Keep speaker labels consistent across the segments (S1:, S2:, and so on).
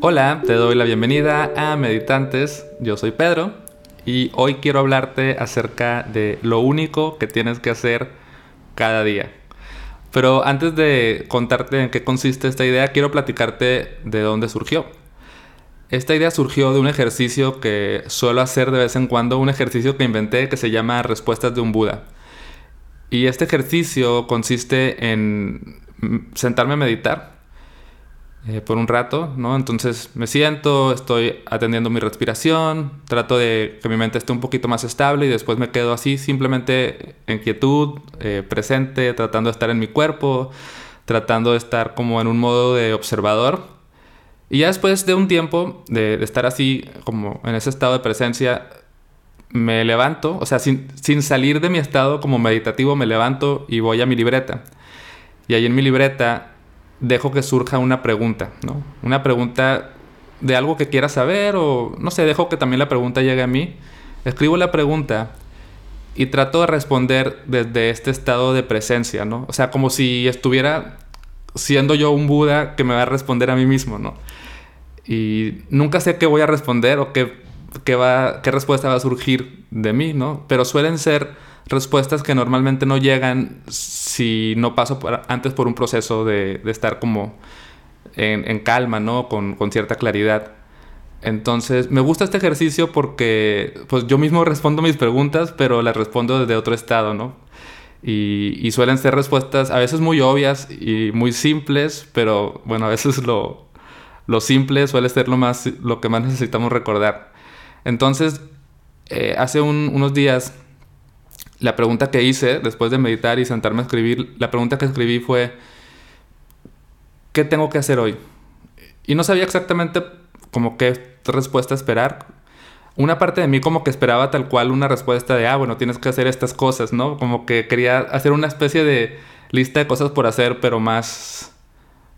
S1: Hola, te doy la bienvenida a Meditantes. Yo soy Pedro y hoy quiero hablarte acerca de lo único que tienes que hacer cada día. Pero antes de contarte en qué consiste esta idea, quiero platicarte de dónde surgió. Esta idea surgió de un ejercicio que suelo hacer de vez en cuando, un ejercicio que inventé que se llama Respuestas de un Buda. Y este ejercicio consiste en sentarme a meditar eh, por un rato, ¿no? Entonces me siento, estoy atendiendo mi respiración, trato de que mi mente esté un poquito más estable y después me quedo así, simplemente en quietud, eh, presente, tratando de estar en mi cuerpo, tratando de estar como en un modo de observador. Y ya después de un tiempo de, estar así, como en ese estado de presencia, me levanto, o sea, sin, sin salir de mi estado como meditativo, me levanto y voy a mi libreta. Y ahí en mi libreta dejo que surja una pregunta, ¿no? Una pregunta de algo que quiera saber o no sé, dejo que también la pregunta llegue a mí. Escribo la pregunta y trato de responder desde este estado de presencia, ¿no? O sea, como si estuviera siendo yo un Buda que me va a responder a mí mismo, ¿no? Y nunca sé qué voy a responder o qué, qué, va, qué respuesta va a surgir de mí, ¿no? Pero suelen ser respuestas que normalmente no llegan si no paso antes por un proceso de, estar como en, calma, ¿no? Con, cierta claridad. Entonces, me gusta este ejercicio porque pues yo mismo respondo mis preguntas, pero las respondo desde otro estado, ¿no? Y, suelen ser respuestas a veces muy obvias y muy simples, pero bueno, a veces lo, lo simple suele ser lo, más, lo que más necesitamos recordar. Entonces, eh, hace unos días la pregunta que hice después de meditar y sentarme a escribir, la pregunta que escribí fue, ¿qué tengo que hacer hoy? Y no sabía exactamente como qué respuesta esperar. Una parte de mí como que esperaba tal cual una respuesta de, ah, bueno, tienes que hacer estas cosas, ¿no? Como que quería hacer una especie de lista de cosas por hacer, pero más,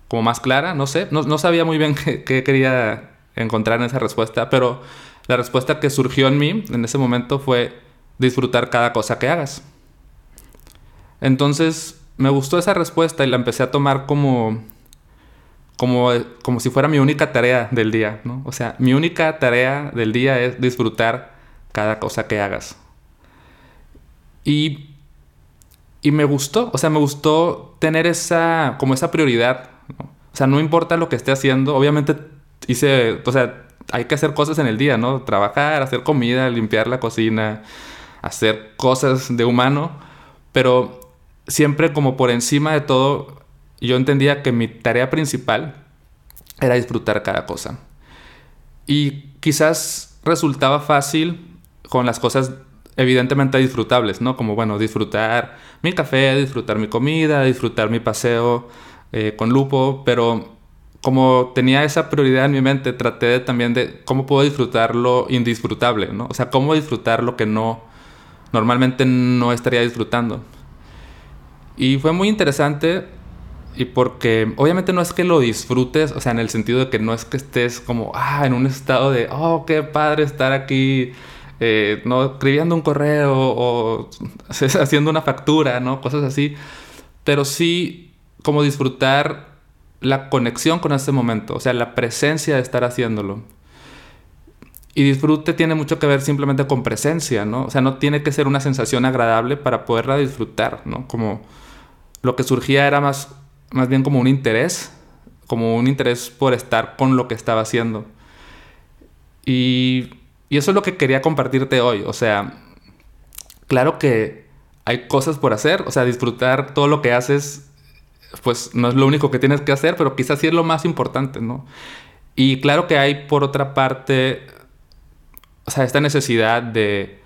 S1: como más clara, no sé. No, sabía muy bien qué, qué quería encontrar en esa respuesta, pero la respuesta que surgió en mí en ese momento fue, disfrutar cada cosa que hagas. Entonces me gustó esa respuesta y la empecé a tomar como, como, como si fuera mi única tarea del día, ¿no? O sea, mi única tarea del día es disfrutar cada cosa que hagas. Y, y me gustó, o sea, me gustó tener esa, como esa prioridad, O sea, no importa lo que esté haciendo, obviamente hice, o sea, hay que hacer cosas en el día, ¿no? Trabajar, hacer comida, limpiar la cocina, hacer cosas de humano, pero siempre como por encima de todo, yo entendía que mi tarea principal era disfrutar cada cosa. Y quizás resultaba fácil con las cosas evidentemente disfrutables, ¿no? Como, bueno, disfrutar mi café, disfrutar mi comida, disfrutar mi paseo eh, con Lupo, pero como tenía esa prioridad en mi mente, traté también de cómo puedo disfrutar lo indisfrutable, ¿no? O sea, cómo disfrutar lo que no normalmente no estaría disfrutando. Y fue muy interesante y porque obviamente no es que lo disfrutes, o sea, en el sentido de que no es que estés como, ah, en un estado de, oh, qué padre estar aquí, eh, no, escribiendo un correo o haciendo una factura, ¿no? Cosas así. Pero sí como disfrutar la conexión con ese momento, o sea, la presencia de estar haciéndolo. Y disfrute tiene mucho que ver simplemente con presencia, ¿no? O sea, no tiene que ser una sensación agradable para poderla disfrutar, ¿no? Como lo que surgía era más, más bien como un interés, como un interés por estar con lo que estaba haciendo. Y, y eso es lo que quería compartirte hoy. O sea, claro que hay cosas por hacer, o sea, disfrutar todo lo que haces, pues no es lo único que tienes que hacer, pero quizás sí es lo más importante, ¿no? Y claro que hay por otra parte o sea, esta necesidad de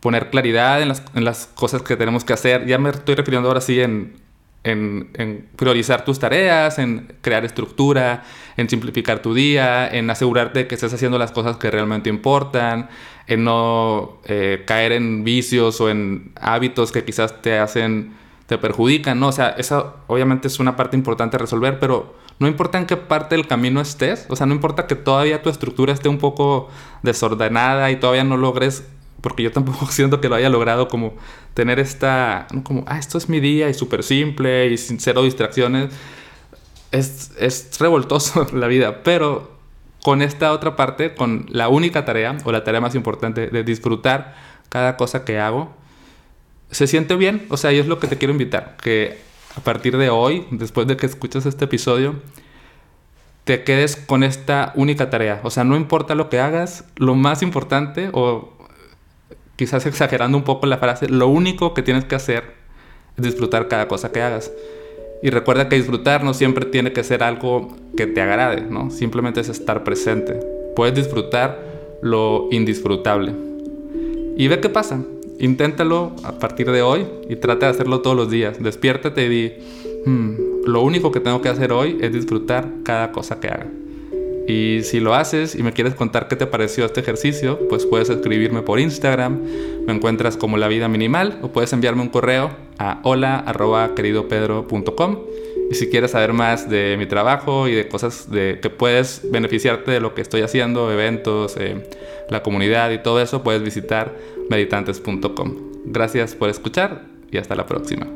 S1: poner claridad en las, en las, cosas que tenemos que hacer. Ya me estoy refiriendo ahora sí en, en, priorizar tus tareas, en crear estructura, en simplificar tu día, en asegurarte que estés haciendo las cosas que realmente importan, en no eh, caer en vicios o en hábitos que quizás te hacen, te perjudican, ¿no? O sea, eso obviamente es una parte importante a resolver, pero no importa en qué parte del camino estés, o sea, no importa que todavía tu estructura esté un poco desordenada y todavía no logres, porque yo tampoco siento que lo haya logrado como tener esta, como, ah, esto es mi día y súper simple y sin cero distracciones. Es, es revoltoso la vida, pero con esta otra parte, con la única tarea o la tarea más importante de disfrutar cada cosa que hago, se siente bien. O sea, y es lo que te quiero invitar, que a partir de hoy, después de que escuches este episodio, te quedes con esta única tarea. O sea, no importa lo que hagas, lo más importante, o quizás exagerando un poco la frase, lo único que tienes que hacer es disfrutar cada cosa que hagas. Y recuerda que disfrutar no siempre tiene que ser algo que te agrade, ¿no? Simplemente es estar presente. Puedes disfrutar lo indisfrutable. Y ve qué pasa. Inténtalo a partir de hoy y trata de hacerlo todos los días. Despiértate y di, hmm, lo único que tengo que hacer hoy es disfrutar cada cosa que haga. Y si lo haces y me quieres contar qué te pareció este ejercicio, pues puedes escribirme por Instagram, me encuentras como La Vida Minimal o puedes enviarme un correo a hola Y si quieres saber más de mi trabajo y de cosas de que puedes beneficiarte de lo que estoy haciendo, eventos, eh, la comunidad y todo eso, puedes visitar meditantes.com. Gracias por escuchar y hasta la próxima.